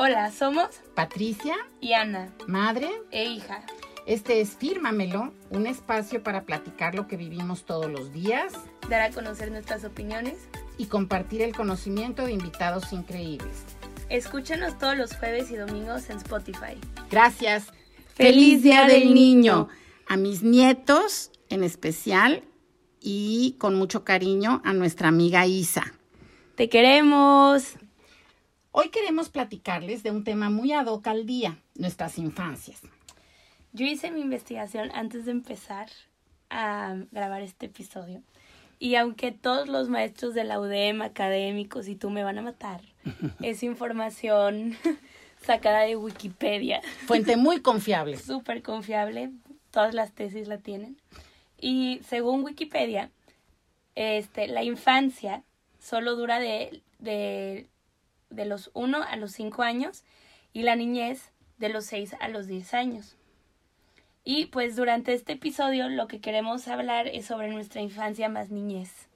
Hola, somos Patricia y Ana, madre. e hija. Este es Fírmamelo, un espacio para platicar lo que vivimos todos los días Dar a conocer nuestras opiniones. y compartir el conocimiento de invitados increíbles. Escúchanos todos los jueves y domingos en Spotify. Gracias. ¡Feliz Día del Niño! A mis nietos en especial y con mucho cariño a nuestra amiga Isa. ¡Te queremos! Hoy queremos platicarles de un tema muy ad hoc al día, nuestras infancias. Yo hice mi investigación antes de empezar a grabar este episodio. Y aunque todos los maestros de la UDEM, académicos y tú me van a matar, es información sacada de Wikipedia. Fuente muy confiable. súper confiable, todas las tesis la tienen. Y según Wikipedia, este, la infancia solo dura de, de, de los 1 a los 5 años y la niñez de los 6 a los 10 años. Y pues durante este episodio lo que queremos hablar es sobre nuestra infancia más niñez.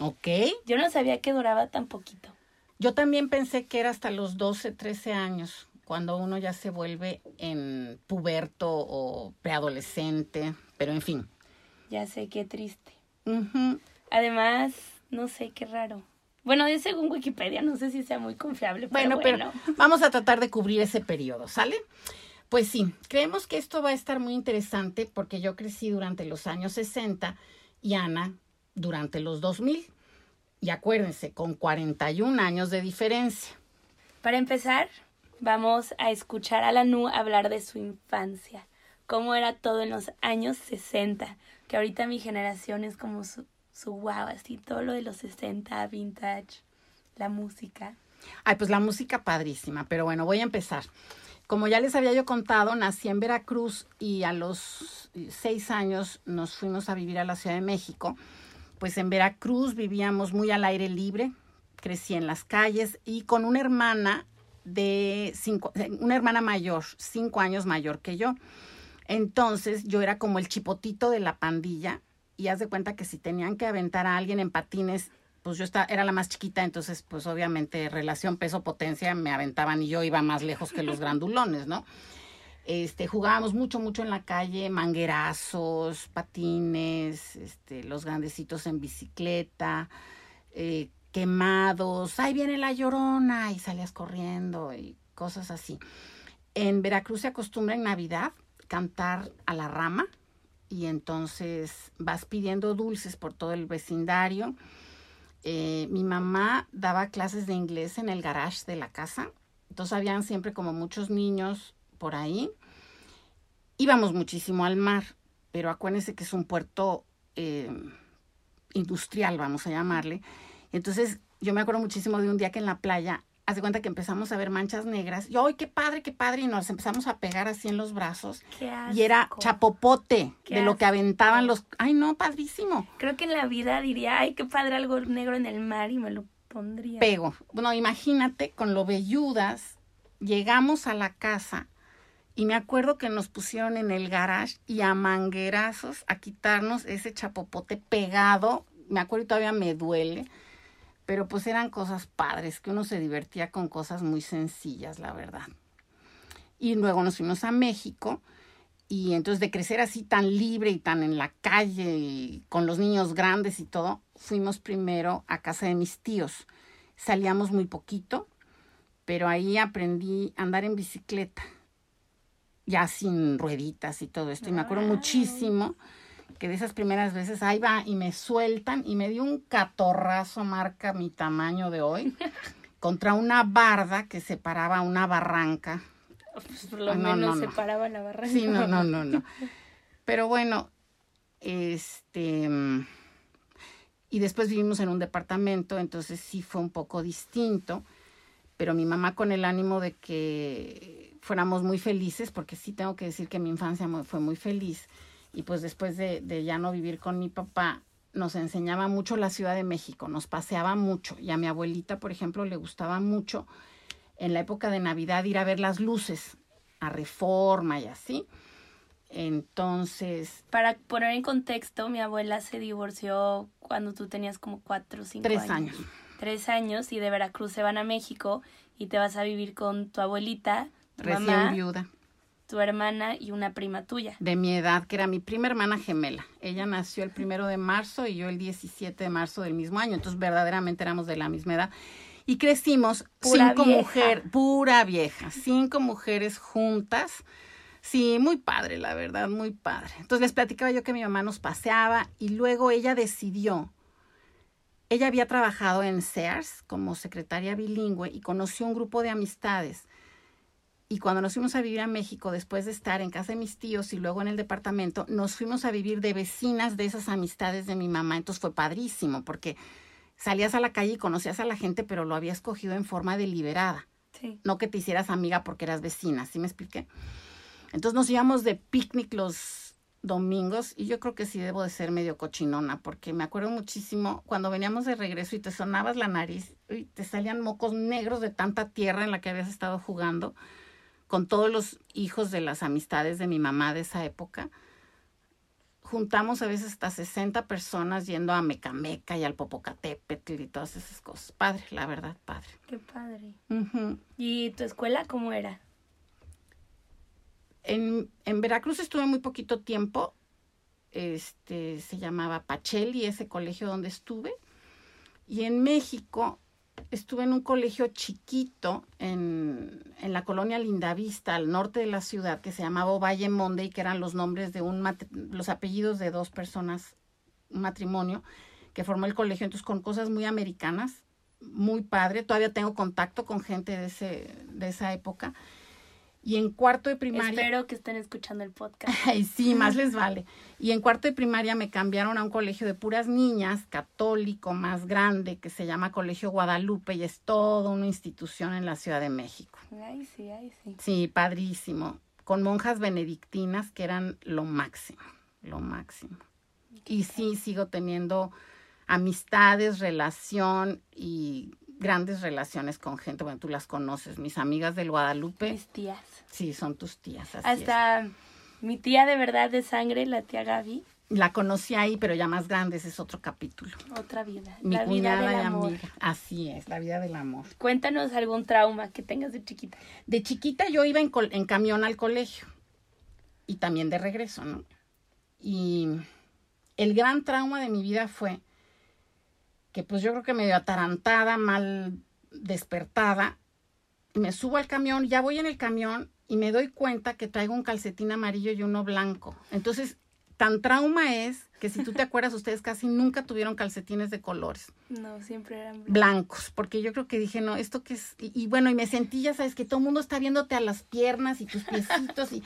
¿Ok? Yo no sabía que duraba tan poquito. Yo también pensé que era hasta los 12, 13 años, cuando uno ya se vuelve en puberto o preadolescente, pero en fin. Ya sé, qué triste. Además, no sé, qué raro. Bueno, es según Wikipedia, no sé si sea muy confiable, pero Bueno, bueno. pero vamos a tratar de cubrir ese periodo, ¿sale? Pues sí, creemos que esto va a estar muy interesante porque yo crecí durante los años 60 y Ana durante los 2000. Y acuérdense, con 41 años de diferencia. Para empezar, vamos a escuchar a la Nu hablar de su infancia, cómo era todo en los años 60, que ahorita mi generación es como su, su wow, así todo lo de los 60, vintage, la música. Ay, pues la música padrísima, pero bueno, voy a empezar. Como ya les había yo contado, nací en Veracruz y a los seis años nos fuimos a vivir a la Ciudad de México. Pues en Veracruz vivíamos muy al aire libre, crecí en las calles y con una hermana de cinco, una hermana mayor, cinco años mayor que yo. Entonces yo era como el chipotito de la pandilla y haz de cuenta que si tenían que aventar a alguien en patines, pues yo estaba, era la más chiquita, entonces pues obviamente relación peso-potencia me aventaban y yo iba más lejos que los grandulones, ¿no? Este, jugábamos mucho, mucho en la calle, manguerazos, patines, este, los grandecitos en bicicleta, eh, quemados, ahí viene la llorona y salías corriendo y cosas así. En Veracruz se acostumbra en Navidad cantar a la rama y entonces vas pidiendo dulces por todo el vecindario. Eh, mi mamá daba clases de inglés en el garage de la casa, entonces habían siempre como muchos niños por ahí. Íbamos muchísimo al mar, pero acuérdense que es un puerto eh, industrial, vamos a llamarle. Entonces yo me acuerdo muchísimo de un día que en la playa, hace cuenta que empezamos a ver manchas negras, y ¡ay, qué padre, qué padre! Y nos empezamos a pegar así en los brazos. Qué Y era chapopote Qué de lo que aventaban los... ¡Ay, no, padrísimo! Creo que en la vida diría, ay, qué padre algo negro en el mar y me lo pondría. pego. Bueno, imagínate con lo velludas, llegamos a la casa y me acuerdo que nos pusieron en el garage y a manguerazos a quitarnos ese chapopote pegado. Me acuerdo y todavía me duele. Pero pues eran cosas padres, que uno se divertía con cosas muy sencillas, la verdad. Y luego nos fuimos a México y entonces de crecer así tan libre y tan en la calle y con los niños grandes y todo, fuimos primero a casa de mis tíos. Salíamos muy poquito, pero ahí aprendí a andar en bicicleta, ya sin rueditas y todo esto. Y me acuerdo muchísimo que de esas primeras veces ahí va y me sueltan y me dio un catorrazo marca mi tamaño de hoy contra una barda que separaba una barranca Pues por lo Ah, no, menos no, no. se paraba la barranca. Sí, no, no, no, no. Pero bueno, este. Y después vivimos en un departamento, entonces sí fue un poco distinto. Pero mi mamá, con el ánimo de que fuéramos muy felices, porque sí tengo que decir que mi infancia fue muy feliz. Y pues después de, de ya no vivir con mi papá, nos enseñaba mucho la Ciudad de México, nos paseaba mucho. Y a mi abuelita, por ejemplo, le gustaba mucho en la época de Navidad ir a ver las luces a Reforma y así. Entonces, Para poner en contexto, mi abuela se divorció cuando tú tenías como cuatro o cinco tres años. Tres años y de Veracruz se van a México y te vas a vivir con tu abuelita, tu Recién mamá, viuda. Tu hermana y una prima tuya. De mi edad, que era mi prima hermana gemela. Ella nació el primero de marzo y yo el 17 de marzo del mismo año. Entonces, verdaderamente éramos de la misma edad. Y crecimos Pura cinco mujeres, pura vieja, cinco mujeres juntas. Sí, muy padre, la verdad, muy padre. Entonces les platicaba yo que mi mamá nos paseaba y luego ella decidió. Ella había trabajado en Sears como secretaria bilingüe y conoció un grupo de amistades. Y cuando nos fuimos a vivir a México, después de estar en casa de mis tíos y luego en el departamento, nos fuimos a vivir de vecinas de esas amistades de mi mamá. Entonces fue padrísimo porque salías a la calle y conocías a la gente, pero lo habías cogido en forma deliberada Sí. no que te hicieras amiga porque eras vecina, ¿sí me expliqué? Entonces nos íbamos de picnic los domingos y yo creo que sí debo de ser medio cochinona porque me acuerdo muchísimo cuando veníamos de regreso y te sonabas la nariz y te salían mocos negros de tanta tierra en la que habías estado jugando con todos los hijos de las amistades de mi mamá de esa época. Juntamos a veces hasta 60 personas yendo a Mecameca y al Popocatépetl y todas esas cosas. Padre, la verdad, padre. Qué padre. ¿Y tu escuela cómo era? En, en Veracruz estuve muy poquito tiempo. Este se llamaba Pacheli, ese colegio donde estuve. Y en México estuve en un colegio chiquito en, en la colonia Lindavista, al norte de la ciudad, que se llamaba Valle Monde y que eran los nombres de un los apellidos de dos personas, un matrimonio que formó el colegio, entonces con cosas muy americanas, muy padre. Todavía tengo contacto con gente de ese, de esa época. Y en cuarto de primaria. Espero que estén escuchando el podcast. Ay, sí, más les vale. Y en cuarto de primaria me cambiaron a un colegio de puras niñas, católico, más grande, que se llama Colegio Guadalupe y es toda una institución en la Ciudad de México. Ay, sí, ay, sí. Sí, padrísimo. Con monjas benedictinas que eran lo máximo, lo máximo. Y sí, sigo teniendo amistades, relación y grandes relaciones con gente. Bueno, tú las conoces, mis amigas del Guadalupe. Mis tías. Sí, son tus tías. Así es. Hasta mi tía de verdad de sangre, la tía Gaby, La conocí ahí, pero ya más grande, ese es otro capítulo. otra vida. Mi la vida del y amor. amiga. Así es, la vida del amor. Cuéntanos algún trauma que tengas de chiquita. De chiquita yo iba en, col- en camión al colegio y también de regreso, ¿no? Y el gran trauma de mi vida fue que pues yo creo que medio atarantada, mal despertada, y me subo al camión, ya voy en el camión y me doy cuenta que traigo un calcetín amarillo y uno blanco. Entonces, tan trauma es que si tú te acuerdas, ustedes casi nunca tuvieron calcetines de colores No, siempre eran blancos. blancos, porque yo creo que dije, no, esto que es, y, y bueno, y me sentí, ya sabes, que todo el mundo está viéndote a las piernas y tus piecitos, y,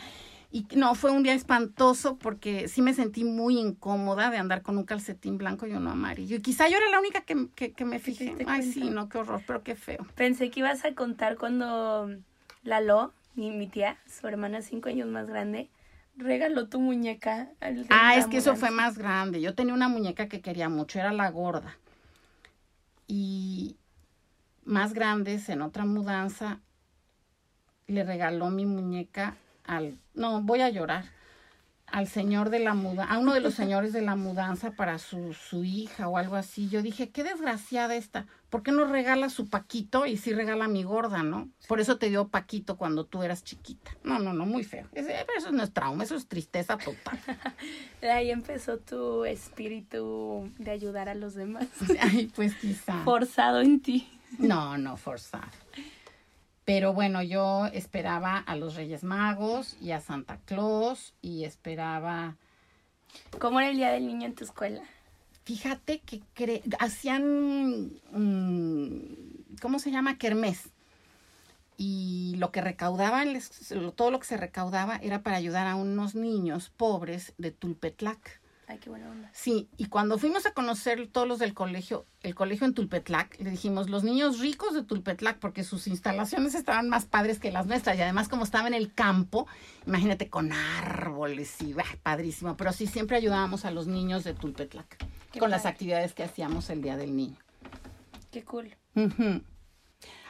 y no, fue un día espantoso porque sí me sentí muy incómoda de andar con un calcetín blanco y uno amarillo, y quizá yo era la única que, que, que me ¿Te fijé, ay, cuenta? sí, no, qué horror, pero qué feo. Pensé que ibas a contar cuando Lalo, mi, mi tía, su hermana cinco años más grande, regaló tu muñeca. al Ah, es que eso fue más grande. Yo tenía una muñeca que quería mucho, era la gorda. Y más grandes, en otra mudanza, le regaló mi muñeca al, no, voy a llorar, al señor de la mudanza, a uno de los señores de la mudanza para su, su hija o algo así. Yo dije, qué desgraciada esta, ¿por qué no regala su Paquito y sí regala a mi gorda, no? Por eso te dio Paquito cuando tú eras chiquita. No, no, no, muy feo. Ese- eso no es trauma, eso es tristeza total. De ahí empezó tu espíritu de ayudar a los demás. Ay, pues quizá. Forzado en ti. No, no, forzado. Pero bueno, yo esperaba a los Reyes Magos y a Santa Claus y esperaba. ¿Cómo era el día del niño en tu escuela? Fíjate que cre- hacían. mm, ¿Cómo se llama? Kermés. Y lo que recaudaban, todo lo que se recaudaba era para ayudar a unos niños pobres de Tulpetlac. Ay, qué buena onda. Sí, y cuando fuimos a conocer todos los del colegio, el colegio en Tulpetlac, le dijimos, los niños ricos de Tulpetlac, porque sus instalaciones estaban más padres que las nuestras, y además como estaba en el campo, imagínate con árboles y bah, padrísimo, pero sí siempre ayudábamos a los niños de Tulpetlac, Qué con las actividades que hacíamos el Día del Niño. Qué cool.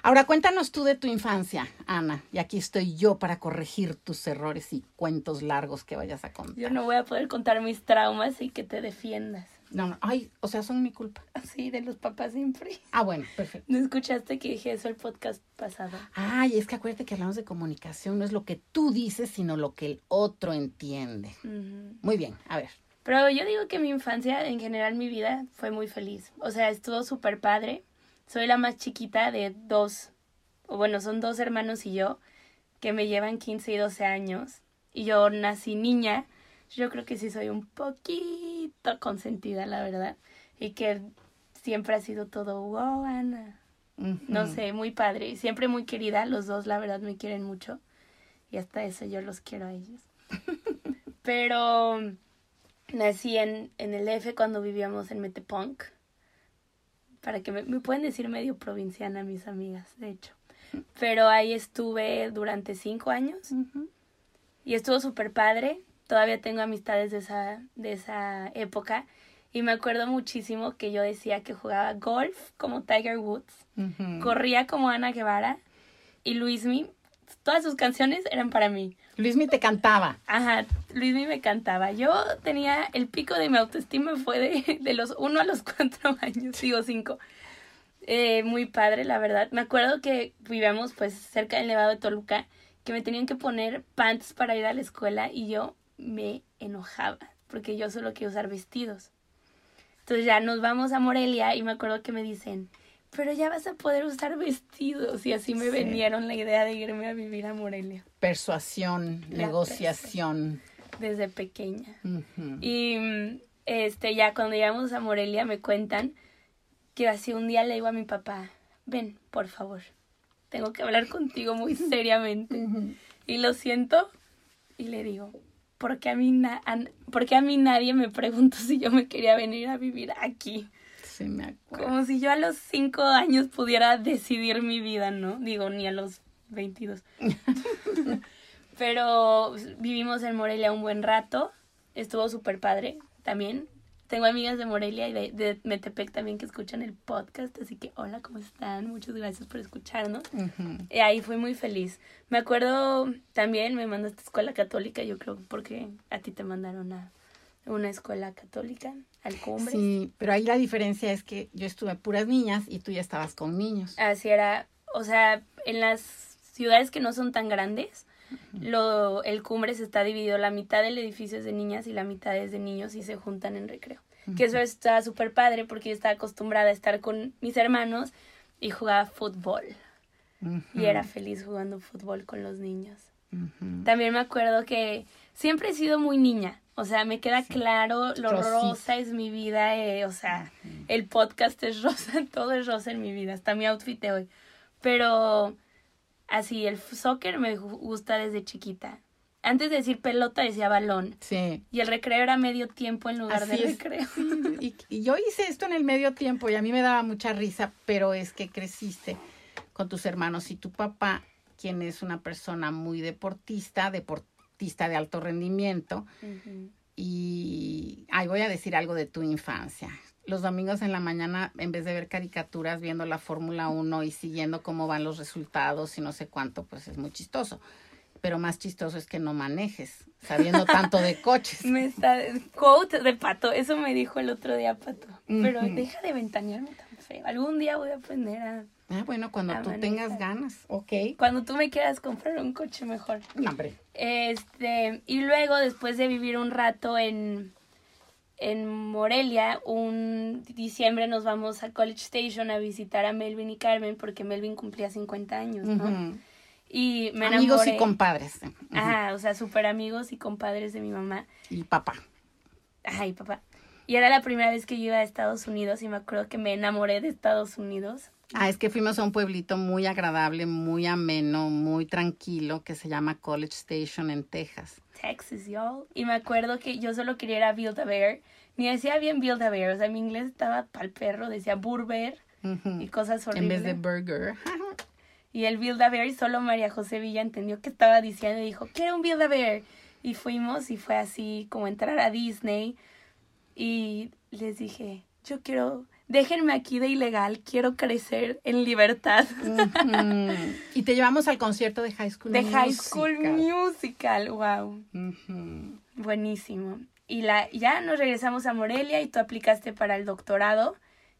Ahora cuéntanos tú de tu infancia, Ana, y aquí estoy yo para corregir tus errores y cuentos largos que vayas a contar. Yo no voy a poder contar mis traumas y que te defiendas. No, no, ay, o sea, son mi culpa. Así, de los papás siempre. Ah, bueno, perfecto. ¿No escuchaste que dije eso el podcast pasado? Ay, es que acuérdate que hablamos de comunicación, no es lo que tú dices, sino lo que el otro entiende. Muy bien, a ver. Pero yo digo que mi infancia, en general mi vida, fue muy feliz. O sea, estuvo súper padre. Soy la más chiquita de dos, o bueno, son dos hermanos y yo, que me llevan 15 y 12 años. Y yo nací niña. Yo creo que sí soy un poquito consentida, la verdad. Y que siempre ha sido todo, wow, Ana. No sé, muy padre. Y siempre muy querida. Los dos, la verdad, me quieren mucho. Y hasta eso yo los quiero a ellos. Pero nací en, en el F cuando vivíamos en Metepunk. Para que me, me pueden decir medio provinciana mis amigas, de hecho. Pero ahí estuve durante cinco años. Y estuvo súper padre. Todavía tengo amistades de esa, de esa época. Y me acuerdo muchísimo que yo decía que jugaba golf como Tiger Woods. Corría como Ana Guevara. Y Luismi, todas sus canciones eran para mí. Luismi te cantaba. Ajá, Luismi me cantaba. Yo tenía el pico de mi autoestima fue de, de los uno a los cuatro años, digo cinco. Eh, muy padre, la verdad. Me acuerdo que vivíamos pues cerca del Nevado de Toluca, que me tenían que poner pants para ir a la escuela y yo me enojaba, porque yo solo quiero usar vestidos. Entonces ya nos vamos a Morelia y me acuerdo que me dicen, pero ya vas a poder usar vestidos. Y así me Sí. venieron la idea de irme a vivir a Morelia Persuasión, La negociación. desde pequeña. Y este ya cuando llegamos a Morelia me cuentan que así un día le digo a mi papá, ven, por favor, tengo que hablar contigo muy seriamente. Y lo siento y le digo, ¿por qué a mí, na- a- por qué a mí nadie me preguntó si yo me quería venir a vivir aquí? Sí, me acuerdo. Como si yo a los cinco años pudiera decidir mi vida, ¿no? Digo, ni a los 22. Pero vivimos en Morelia un buen rato. Estuvo súper padre también. Tengo amigas de Morelia y de, de Metepec también que escuchan el podcast. Así que, hola, ¿cómo están? Muchas gracias por escucharnos. Y ahí fui muy feliz. Me acuerdo también, me mandaste a escuela católica, yo creo, porque a ti te mandaron a una escuela católica, al cumbre. Sí, pero ahí la diferencia es que yo estuve puras niñas y tú ya estabas con niños. Así era, o sea, en las ciudades que no son tan grandes, lo, el cumbre se está dividido, la mitad del edificio es de niñas y la mitad es de niños y se juntan en recreo. Que eso está súper padre porque yo estaba acostumbrada a estar con mis hermanos y jugaba fútbol. Y era feliz jugando fútbol con los niños. También me acuerdo que siempre he sido muy niña. O sea, me queda claro, lo Rosita. rosa es mi vida. eh, o sea, el podcast es rosa, todo es rosa en mi vida, hasta mi outfit de hoy. Pero así, el soccer me gu- gusta desde chiquita. Antes de decir pelota decía balón. Sí. Y el recreo era medio tiempo en lugar de Así recreo. Y, y yo hice esto en el medio tiempo y a mí me daba mucha risa, pero es que creciste con tus hermanos y tu papá, quien es una persona muy deportista, deportista de alto rendimiento. Y ay, voy a decir algo de tu infancia. Los domingos en la mañana, en vez de ver caricaturas, viendo la Fórmula 1 y siguiendo cómo van los resultados y no sé cuánto, pues es muy chistoso. Pero más chistoso es que no manejes, sabiendo tanto de coches. Me está... Quote de Pato, eso me dijo el otro día Pato. Pero deja de ventanearme tan feo. Algún día voy a aprender a... Ah, bueno, cuando A tú tengas ganas, ok. Cuando tú me quieras comprar un coche mejor. No, hombre. Este, y luego, después de vivir un rato en, en Morelia, un diciembre nos vamos a College Station a visitar a Melvin y Carmen porque Melvin cumplía 50 años, ¿no? Y me Amigos y compadres. Ajá, o sea, súper amigos y compadres de mi mamá. Y papá. Ay, papá. Y era la primera vez que yo iba a Estados Unidos y me acuerdo que me enamoré de Estados Unidos. Ah, es que fuimos a un pueblito muy agradable, muy ameno, muy tranquilo, que se llama College Station en Texas. Texas, y'all. Y me acuerdo que yo solo quería ir a Build-A-Bear. Ni decía bien Build-A-Bear, o sea, mi inglés estaba pa'l perro, decía Burber Ujú. y cosas En horribles. vez de burger. Y el Build-A-Bear, solo María José Villa entendió qué estaba diciendo y dijo, quiero un Build-A-Bear. Y fuimos y fue así como entrar a Disney. Y les dije, yo quiero, déjenme aquí de ilegal, quiero crecer en libertad. Y te llevamos al concierto de High School De Musical. High School Musical, wow. Buenísimo. y la, ya nos regresamos a Morelia y tú aplicaste para el doctorado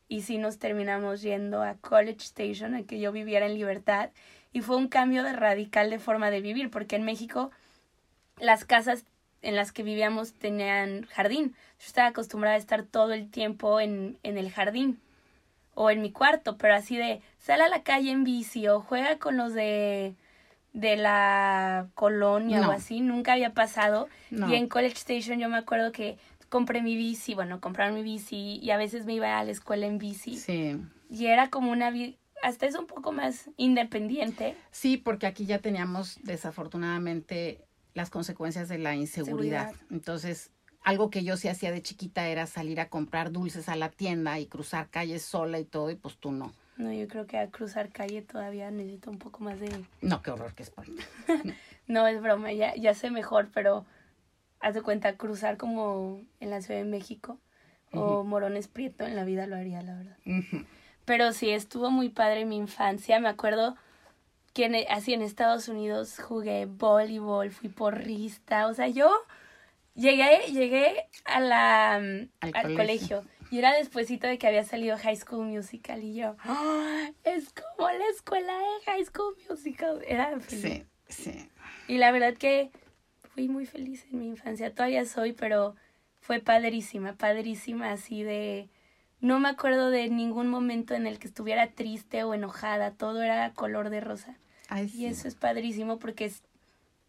y sí nos terminamos yendo a College Station, a que yo viviera en libertad. Y fue un cambio de radical de forma de vivir, porque en México las casas en las que vivíamos tenían jardín. Yo estaba acostumbrada a estar todo el tiempo en, en el jardín o en mi cuarto, pero así de sal a la calle en bici o juega con los de de la colonia o así, nunca había pasado. Y en College Station yo me acuerdo que compré mi bici, bueno, compraron mi bici y a veces me iba a la escuela en bici. Sí. Y era como una hasta es un poco más independiente. Sí, porque aquí ya teníamos desafortunadamente las consecuencias de la inseguridad. Entonces, algo que yo sí hacía de chiquita era salir a comprar dulces a la tienda y cruzar calles sola y todo, y pues tú no. No, yo creo que a cruzar calle todavía necesito un poco más de... No, qué horror, que es no, es broma, ya, ya sé mejor, pero haz de cuenta, cruzar como en la Ciudad de México o Morones Prieto en la vida lo haría, la verdad. Pero sí, estuvo muy padre mi infancia. Me acuerdo que e, así en Estados Unidos jugué voleibol, fui porrista. O sea, yo llegué, llegué a la, al, colegio. Y era despuesito de que había salido High School Musical y yo, ¡Ah! es como la escuela de High School Musical. Era feliz. Sí, sí. Y la verdad que fui muy feliz en mi infancia. Todavía soy, pero fue padrísima, padrísima así de... No me acuerdo de ningún momento en el que estuviera triste o enojada. Todo era color de rosa. Y eso es padrísimo porque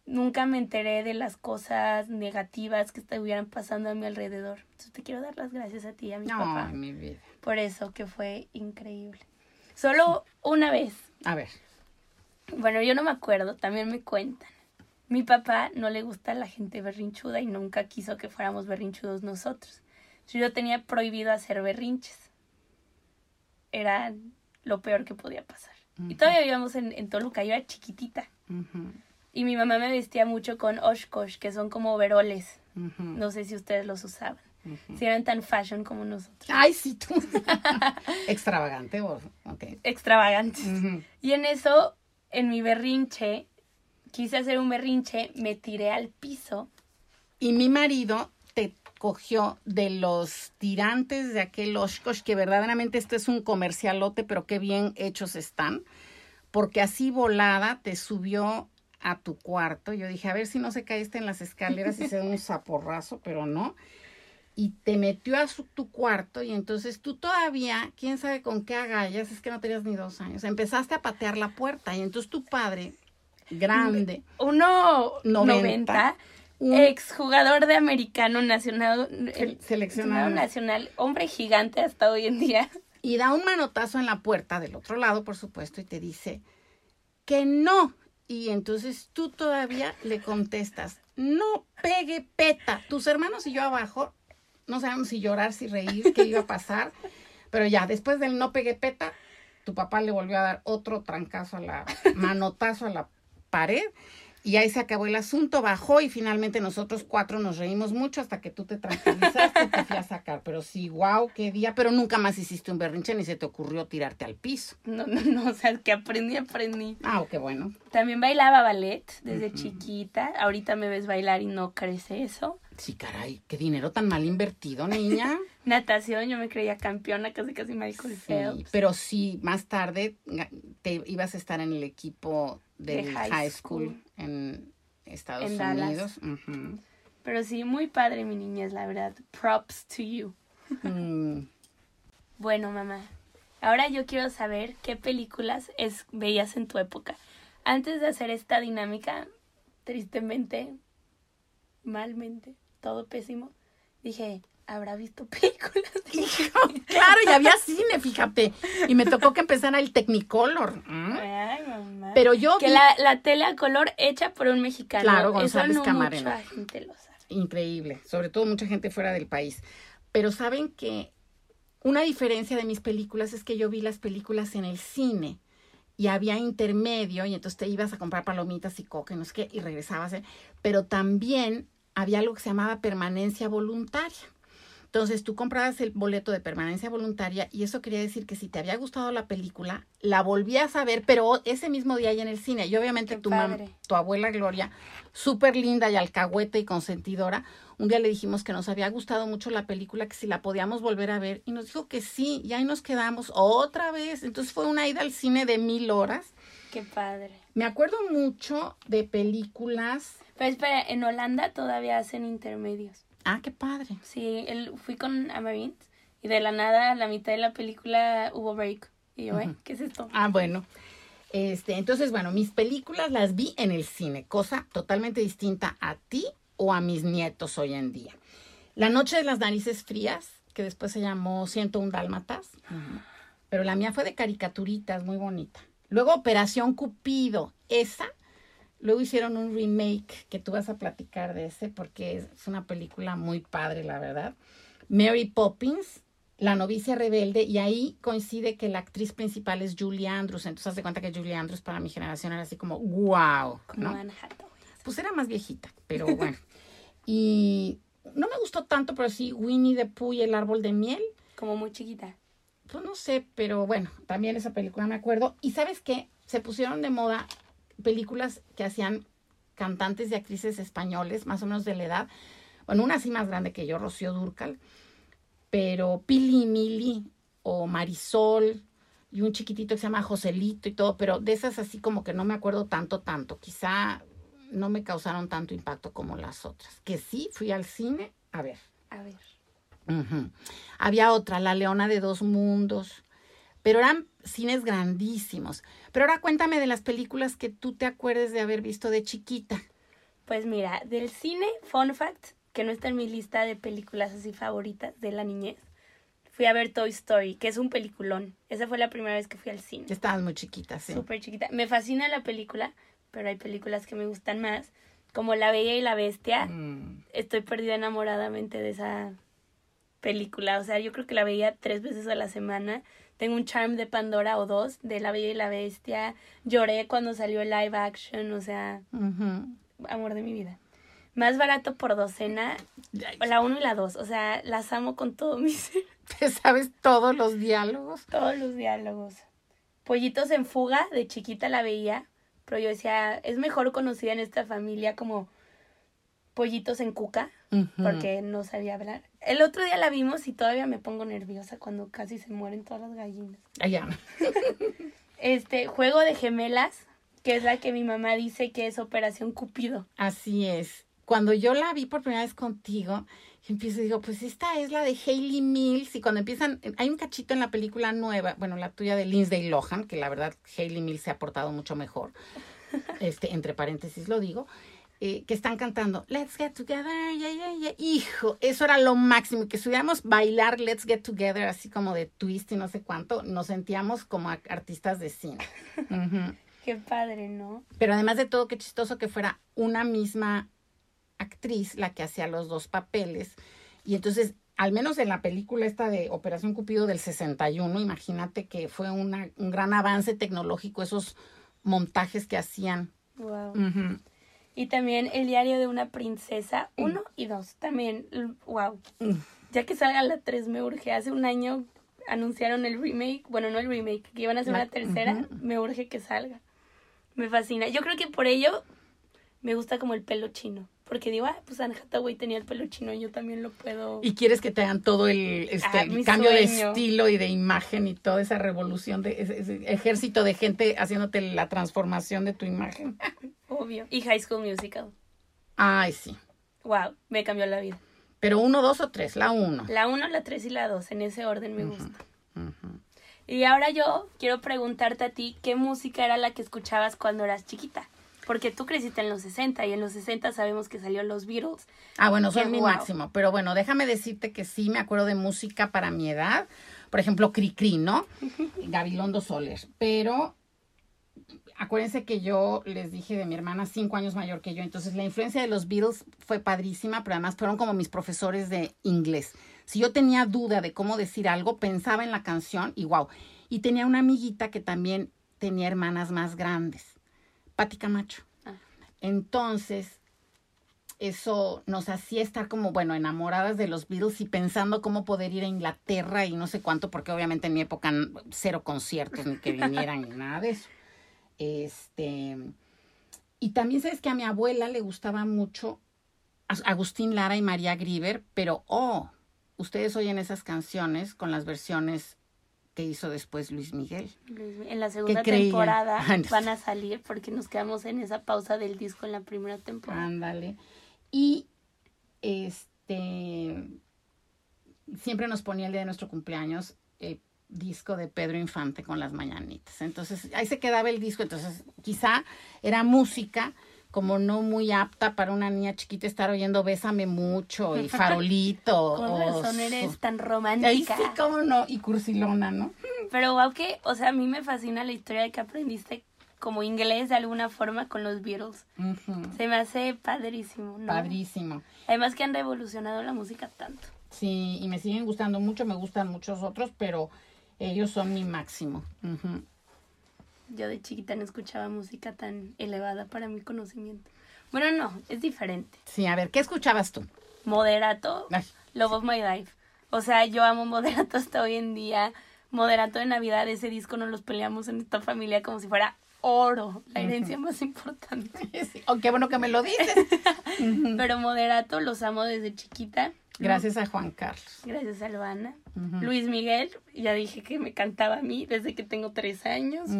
nunca me enteré de las cosas negativas que estuvieran pasando a mi alrededor. Entonces te quiero dar las gracias a ti, a mi papá. mi vida. Por eso, que fue increíble. Solo una vez. A ver. Bueno, yo no me acuerdo, también me cuentan. Mi papá no le gusta a la gente berrinchuda y nunca quiso que fuéramos berrinchudos nosotros. Yo tenía prohibido hacer berrinches. Era lo peor que podía pasar. Y todavía vivíamos en, en, Toluca, yo era chiquitita. Y mi mamá me vestía mucho con Oshkosh, que son como overoles. No sé si ustedes los usaban. Si eran tan fashion como nosotros. Ay, sí, tú. Extravagante, vos. Okay. Extravagante. Y en eso, en mi berrinche, quise hacer un berrinche, me tiré al piso. Y mi marido te cogió de los tirantes de aquel Oshkosh, que verdaderamente esto es un comercialote, pero qué bien hechos están, porque así volada te subió a tu cuarto. Yo dije, a ver si no se caíste en las escaleras y se da un zaporrazo, pero no. Y te metió a tu cuarto y entonces tú todavía, quién sabe con qué agallas, es que no tenías ni dos años, empezaste a patear la puerta y entonces tu padre, grande, uno noventa ex jugador de americano nacional, seleccionado nacional, hombre gigante hasta hoy en día. Y da un manotazo en la puerta del otro lado, por supuesto, y te dice que no. Y entonces tú todavía le contestas, no pegue peta. Tus hermanos y yo abajo, no sabemos si llorar, si reír, qué iba a pasar. Pero ya, después del no pegue peta, tu papá le volvió a dar otro trancazo a la, manotazo a la pared y ahí se acabó el asunto, bajó y finalmente nosotros cuatro nos reímos mucho hasta que tú te tranquilizaste y te fui a sacar. Pero sí, wow, qué día, pero nunca más hiciste un berrinche ni se te ocurrió tirarte al piso. No, no, no, o sea, que aprendí, aprendí. Ah, qué bueno. También bailaba ballet desde chiquita. Ahorita me ves bailar y no crece eso. Sí, caray, qué dinero tan mal invertido, niña. Natación, yo me creía campeona, casi casi Michael sí, Pero sí, más tarde te ibas a estar en el equipo del high, school. En Estados Unidos. Pero sí, muy padre mi niñez, la verdad. Props to you. Mm. bueno, mamá. Ahora yo quiero saber qué películas es, veías en tu época. Antes de hacer esta dinámica, tristemente, malmente, todo pésimo, dije, habrá visto películas. claro, y había cine, fíjate. Y me tocó que empezara el Technicolor. Ay, mamá. Pero yo. Que la, la tele a color hecha por un mexicano. Claro, González Camarena. Mucha gente lo sabe. Increíble. Sobre todo mucha gente fuera del país. Pero saben que una diferencia de mis películas es que yo vi las películas en el cine y había intermedio y entonces te ibas a comprar palomitas y coca y no sé qué y regresabas. ¿eh? Pero también había algo que se llamaba permanencia voluntaria. Entonces tú comprabas el boleto de permanencia voluntaria y eso quería decir que si te había gustado la película, la volvías a ver, pero ese mismo día ahí en el cine. Y obviamente tu, mam- tu abuela Gloria, súper linda y alcahueta y consentidora, un día le dijimos que nos había gustado mucho la película, que si la podíamos volver a ver y nos dijo que sí, y ahí nos quedamos otra vez. Entonces fue una ida al cine de mil horas. Qué padre. Me acuerdo mucho de películas. Pero espera, en Holanda todavía hacen intermedios. Ah, qué padre. Sí, él, fui con Amarint y de la nada, a la mitad de la película hubo break. Y yo, ¿eh? ¿Qué es esto? Ah, bueno. Este, entonces, bueno, mis películas las vi en el cine, cosa totalmente distinta a ti o a mis nietos hoy en día. La noche de las narices frías, que después se llamó 101 dálmatas, pero la mía fue de caricaturitas, muy bonita. Luego Operación Cupido, esa, luego hicieron un remake que tú vas a platicar de ese porque es una película muy padre, la verdad. Mary Poppins, La novicia rebelde, y ahí coincide que la actriz principal es Julie Andrews. Entonces, haz de cuenta que Julie Andrews para mi generación era así como, wow, ¿no? Pues era más viejita, pero bueno. y no me gustó tanto, pero sí Winnie the Pooh y el árbol de miel. Como muy chiquita. Pues no sé, pero bueno, también esa película me acuerdo. Y sabes qué? Se pusieron de moda películas que hacían cantantes y actrices españoles, más o menos de la edad. Bueno, una así más grande que yo, Rocío Durcal. Pero Pili y Mili o Marisol y un chiquitito que se llama Joselito y todo, pero de esas así como que no me acuerdo tanto, tanto. Quizá no me causaron tanto impacto como las otras. Que sí, fui al cine a ver. A ver. Había otra, La Leona de Dos Mundos, pero eran cines grandísimos. Pero ahora cuéntame de las películas que tú te acuerdes de haber visto de chiquita. Pues mira, del cine, fun fact, que no está en mi lista de películas así favoritas de la niñez, fui a ver Toy Story, que es un peliculón. Esa fue la primera vez que fui al cine. Estabas muy chiquita, sí. Súper chiquita. Me fascina la película, pero hay películas que me gustan más, como La Bella y la Bestia. Mm, Estoy perdida enamoradamente de esa película. O sea, yo creo que la veía tres veces a la semana. Tengo un charm de Pandora o dos de La Bella y la Bestia. Lloré cuando salió el live action, o sea, amor de mi vida. Más barato por docena, la uno y la dos. O sea, las amo con todo mi ser. Te sabes todos los diálogos. Todos los diálogos. Pollitos en fuga, de chiquita la veía, pero yo decía, es mejor conocida en esta familia como Pollitos en cuca, porque no sabía hablar. El otro día la vimos y todavía me pongo nerviosa cuando casi se mueren todas las gallinas. Ya. Este, Juego de Gemelas, que es la que mi mamá dice que es Operación Cupido. Así es. Cuando yo la vi por primera vez contigo, empiezo y digo, pues esta es la de Hayley Mills. Y cuando empiezan, hay un cachito en la película nueva, bueno, la tuya de Lindsay Lohan, que la verdad Hayley Mills se ha portado mucho mejor. Este, entre paréntesis lo digo. Eh, que están cantando Let's Get Together, yeah, yeah, yeah. Hijo, eso era lo máximo. Que estuviéramos bailar Let's Get Together, así como de twist y no sé cuánto, nos sentíamos como artistas de cine. Qué padre, ¿no? Pero además de todo, qué chistoso que fuera una misma actriz la que hacía los dos papeles. Y entonces, al menos en la película esta de Operación Cupido del 61, imagínate que fue una- un gran avance tecnológico esos montajes que hacían. Wow. Y también El diario de una princesa, uno y dos. También, wow. Mm. Ya que salga la tres me urge. Hace un año anunciaron el remake, bueno, no el remake, que iban a hacer La- una tercera. ujú. Me urge que salga. Me fascina. Yo creo que por ello me gusta como el pelo chino. Porque digo, ah, pues Anne Hathaway tenía el pelo chino, yo también lo puedo. Y quieres que te hagan todo el, este, Ah, el mi cambio de estilo y de imagen y toda esa revolución de ese, ese ejército de gente haciéndote la transformación de tu imagen. Obvio. Y High School Musical. Ay, sí. Wow, me cambió la vida. Pero uno, dos o tres, la uno. La uno, la tres y la dos, en ese orden me gusta. Y ahora yo quiero preguntarte a ti, ¿qué música era la que escuchabas cuando eras chiquita? Porque tú creciste en los 60 y en los 60 sabemos que salió los Beatles. Ah, bueno, son mi máximo. Pero bueno, déjame decirte que sí me acuerdo de música para mi edad. Por ejemplo, Cricri, ¿no? Gabilondo Soler. Pero acuérdense que yo les dije de mi hermana cinco años mayor que yo. Entonces la influencia de los Beatles fue padrísima, pero además fueron como mis profesores de inglés. Si yo tenía duda de cómo decir algo, pensaba en la canción y wow. Y tenía una amiguita que también tenía hermanas más grandes. Patti Camacho. Ah. Entonces, eso nos hacía estar como, bueno, enamoradas de los Beatles y pensando cómo poder ir a Inglaterra y no sé cuánto, porque obviamente en mi época cero conciertos ni que vinieran ni nada de eso. Este, y también sabes que a mi abuela le gustaba mucho Agustín Lara y María Grieber, pero oh, ustedes oyen esas canciones con las versiones que hizo después Luis Miguel. En la segunda temporada Ah, van a salir porque nos quedamos en esa pausa del disco en la primera temporada. Ándale. Y este siempre nos ponía el día de nuestro cumpleaños el disco de Pedro Infante con las mañanitas. Entonces, ahí se quedaba el disco. Entonces, quizá era música como no muy apta para una niña chiquita estar oyendo Bésame mucho y Farolito. Con o razón eres tan Ahí romántica. sí, cómo no. Y Cursilona, ¿no? Pero wow que, o sea, a mí me fascina la historia de que aprendiste como inglés de alguna forma con los Beatles. Se me hace padrísimo, ¿no? Padrísimo. Además que han revolucionado la música tanto. Sí, y me siguen gustando mucho, me gustan muchos otros, pero ellos son mi máximo. Yo de chiquita no escuchaba música tan elevada para mi conocimiento. Bueno, no, es diferente. Sí, a ver, ¿qué escuchabas tú? Moderato, Ay, Love of My Life. O sea, yo amo Moderato hasta hoy en día. Moderato de Navidad, ese disco nos los peleamos en esta familia como si fuera oro, la herencia más importante. sí, oh, qué bueno que me lo dices. Pero Moderato los amo desde chiquita. Gracias a Juan Carlos. Gracias a Luis Miguel, ya dije que me cantaba a mí desde que tengo tres años.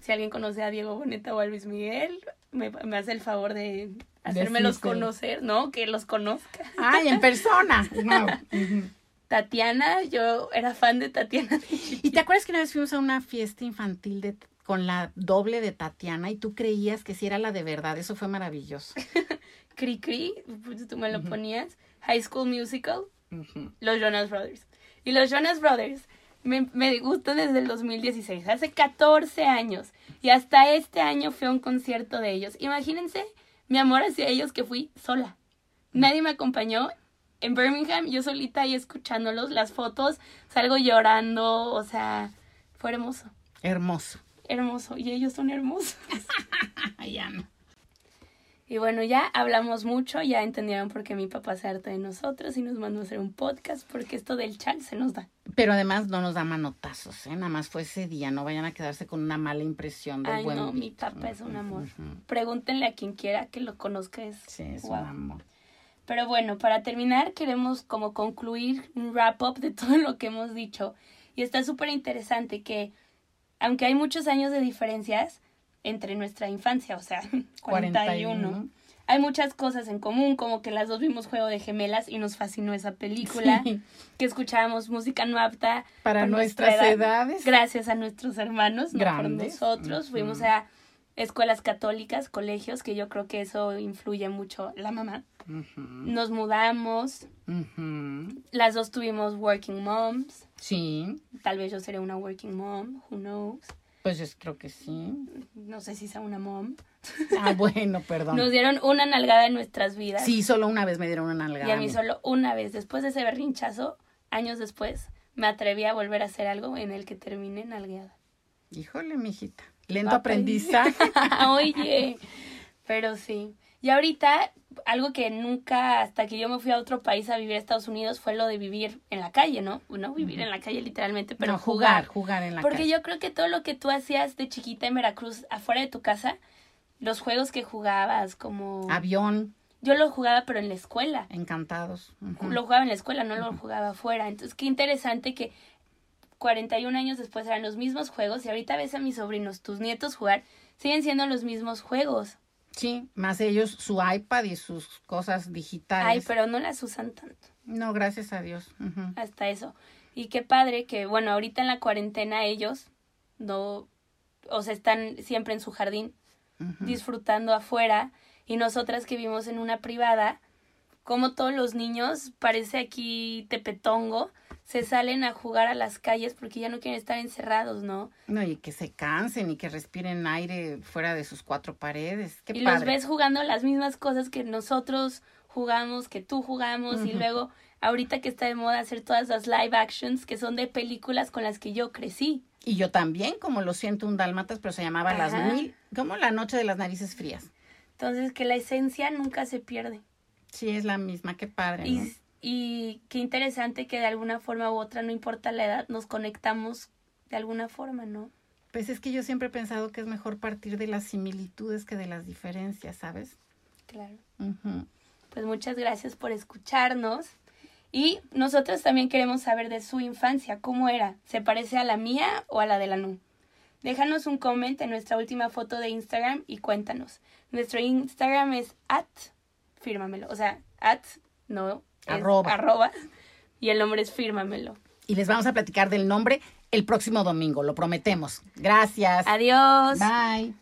Si alguien conoce a Diego Boneta o a Luis Miguel, me, me hace el favor de hacérmelos conocer, ¿no? Que los conozca. Ay, en persona. Wow. Tatiana, yo era fan de Tatiana. ¿Y te acuerdas que una vez fuimos a una fiesta infantil de, con la doble de Tatiana y tú creías que sí era la de verdad? Eso fue maravilloso. Cri Cri, pues tú me lo ponías. High School Musical, los Jonas Brothers. Y los Jonas Brothers me, me gustan desde el 2016, hace 14 años. Y hasta este año fui a un concierto de ellos. Imagínense mi amor hacia ellos que fui sola. Nadie me acompañó. En Birmingham, yo solita ahí escuchándolos, las fotos, salgo llorando, o sea, fue hermoso, Hermoso. hermoso. Y ellos son hermosos. Ya no. Y bueno, ya hablamos mucho, ya entendieron por qué mi papá se harta de nosotros y nos mandó a hacer un podcast, porque esto del chat se nos da. Pero además no nos da manotazos, ¿eh? Nada más fue ese día. No vayan a quedarse con una mala impresión del Ay, buen no, mi papá es un amor. Pregúntenle a quien quiera que lo conozca, es, Sí, es un amor. Pero bueno, para terminar, queremos como concluir un wrap-up de todo lo que hemos dicho. Y está súper interesante que, aunque hay muchos años de diferencias entre nuestra infancia, o sea, 41, hay muchas cosas en común, como que las dos vimos Juego de Gemelas y nos fascinó esa película, Sí. que escuchábamos música no apta Para nuestras edad, edades. gracias a nuestros hermanos, no por Grandes. nosotros. Fuimos a escuelas católicas, colegios, que yo creo que eso influye mucho la mamá. Nos mudamos, las dos tuvimos working moms. Sí, Tal vez yo seré una working mom, who knows. Pues yo creo que sí. No sé si sea una mom. Ah, bueno, perdón. Nos dieron una nalgada en nuestras vidas. Sí, solo una vez me dieron una nalgada. Y a mí solo una vez, después de ese berrinchazo, años después, me atreví a volver a hacer algo en el que terminé nalgueada. Híjole, mijita. Lento Va, aprendizaje. Oye, pero sí. Y ahorita, algo que nunca, hasta que yo me fui a otro país a vivir a Estados Unidos, fue lo de vivir en la calle, ¿no? No vivir en la calle literalmente, pero No, jugar. jugar, jugar en la Porque calle. yo creo que todo lo que tú hacías de chiquita en Veracruz, afuera de tu casa, los juegos que jugabas, como... Avión, Yo lo jugaba, pero en la escuela. encantados. Lo jugaba en la escuela, no lo jugaba afuera. Entonces, qué interesante que 41 años después eran los mismos juegos y ahorita ves a mis sobrinos, tus nietos jugar, siguen siendo los mismos juegos. Sí, más ellos, su iPad y sus cosas digitales. Ay, pero no las usan tanto. No, gracias a Dios. Hasta eso. Y qué padre que, bueno, ahorita en la cuarentena ellos no, o sea, están siempre en su jardín, disfrutando afuera, y nosotras que vivimos en una privada, como todos los niños, parece aquí tepetongo, se salen a jugar a las calles porque ya no quieren estar encerrados, ¿no? No, y que se cansen y que respiren aire fuera de sus cuatro paredes. Qué y padre. los ves jugando las mismas cosas que nosotros jugamos, que tú jugamos, y luego ahorita que está de moda hacer todas las live actions que son de películas con las que yo crecí. Y yo también, como lo siento un dálmatas, pero se llamaba Las. Mil, como La Noche de las Narices Frías. Entonces, que la esencia nunca se pierde. Sí, es la misma, qué padre. ¿no? Y, y qué interesante que de alguna forma u otra, no importa la edad, nos conectamos de alguna forma, ¿no? Pues es que yo siempre he pensado que es mejor partir de las similitudes que de las diferencias, ¿sabes? Claro. Pues muchas gracias por escucharnos. Y nosotros también queremos saber de su infancia, cómo era, ¿se parece a la mía o a la de la Nu? Déjanos un comment en nuestra última foto de Instagram y cuéntanos. Nuestro Instagram es at, fírmamelo, o sea, at, no, Arroba. arroba, y el nombre es fírmamelo. Y les vamos a platicar del nombre el próximo domingo, lo prometemos. Gracias. Adiós. Bye.